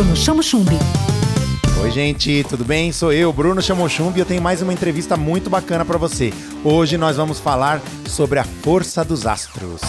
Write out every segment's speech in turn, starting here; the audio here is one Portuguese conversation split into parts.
Bruno Chamo Chumbi. Oi, gente, tudo bem? Sou eu, Bruno Chamochumbi, e eu tenho mais uma entrevista muito bacana para você. Hoje nós vamos falar sobre a força dos astros.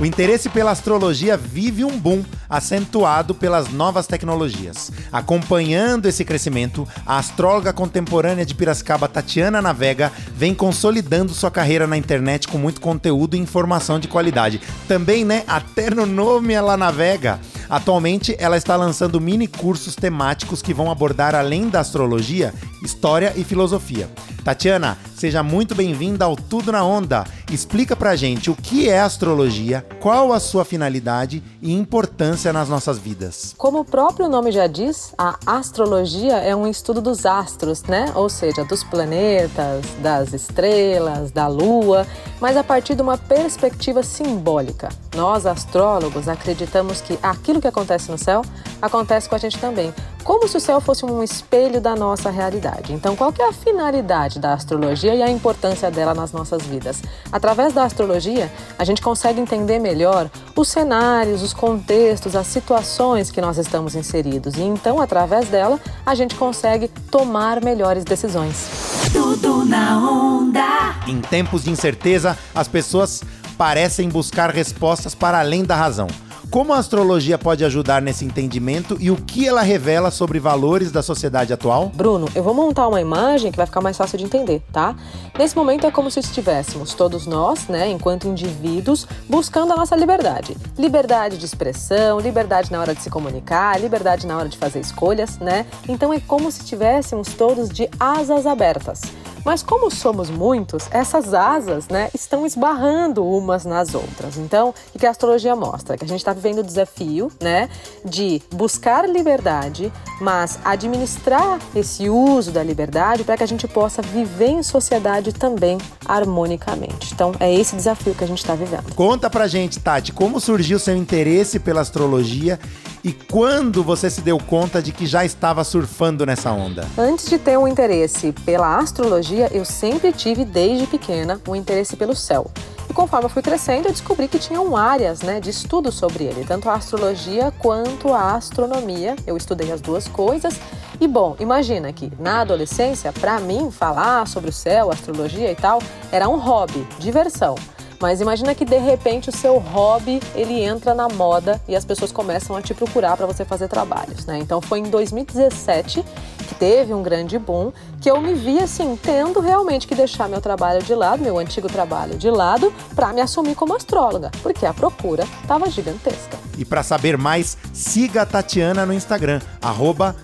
O interesse pela astrologia vive um boom, acentuado pelas novas tecnologias. Acompanhando esse crescimento, a astróloga contemporânea de Piracicaba, Tatiana Navega, vem consolidando sua carreira na internet com muito conteúdo e informação de qualidade. Também, né, até no nome ela navega. Atualmente, ela está lançando mini cursos temáticos que vão abordar, além da astrologia, história e filosofia. Tatiana, seja muito bem-vinda ao Tudo na Onda. Explica pra gente o que é astrologia, qual a sua finalidade e importância nas nossas vidas. Como o próprio nome já diz, a astrologia é um estudo dos astros, né? Ou seja, dos planetas, das estrelas, da lua, mas a partir de uma perspectiva simbólica. Nós, astrólogos, acreditamos que aquilo que acontece no céu acontece com a gente também, como se o céu fosse um espelho da nossa realidade. Então, qual é a finalidade da astrologia e a importância dela nas nossas vidas? Através da astrologia, a gente consegue entender melhor os cenários, os contextos, as situações que nós estamos inseridos e então, através dela, a gente consegue tomar melhores decisões. Tudo na onda. Em tempos de incerteza, as pessoas parecem buscar respostas para além da razão. Como a astrologia pode ajudar nesse entendimento e o que ela revela sobre valores da sociedade atual? Bruno, eu vou montar uma imagem que vai ficar mais fácil de entender, tá? Nesse momento é como se estivéssemos todos nós, né, enquanto indivíduos, buscando a nossa liberdade. Liberdade de expressão, liberdade na hora de se comunicar, liberdade na hora de fazer escolhas, né? Então é como se estivéssemos todos de asas abertas. Mas como somos muitos, essas asas né, estão esbarrando umas nas outras. Então, o que a astrologia mostra? Que a gente está vivendo o desafio né, de buscar liberdade, mas administrar esse uso da liberdade para que a gente possa viver em sociedade também harmonicamente. Então, é esse desafio que a gente está vivendo. Conta pra gente, Tati, como surgiu seu interesse pela astrologia e quando você se deu conta de que já estava surfando nessa onda? Antes de ter um interesse pela astrologia, eu sempre tive desde pequena um interesse pelo céu. E conforme eu fui crescendo, eu descobri que tinham áreas né, de estudo sobre ele, tanto a astrologia quanto a astronomia. Eu estudei as duas coisas. E bom, imagina que na adolescência, para mim, falar sobre o céu, astrologia e tal, era um hobby, diversão. Mas imagina que de repente o seu hobby ele entra na moda e as pessoas começam a te procurar para você fazer trabalhos, né? Então foi em 2017 que teve um grande boom que eu me vi assim tendo realmente que deixar meu trabalho de lado, meu antigo trabalho de lado, para me assumir como astróloga, porque a procura estava gigantesca. E para saber mais, siga a Tatiana no Instagram,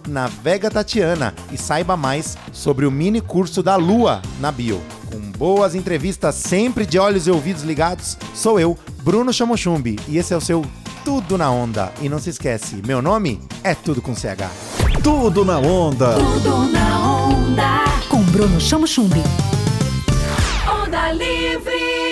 @navegatatiana e saiba mais sobre o mini curso da Lua na bio com boas entrevistas sempre de olhos e ouvidos ligados. Sou eu, Bruno Chamochumbi, e esse é o seu Tudo na Onda. E não se esquece, meu nome é Tudo com CH. Tudo na Onda. Tudo na onda. Com Bruno Chamo Chumbi. Onda Livre.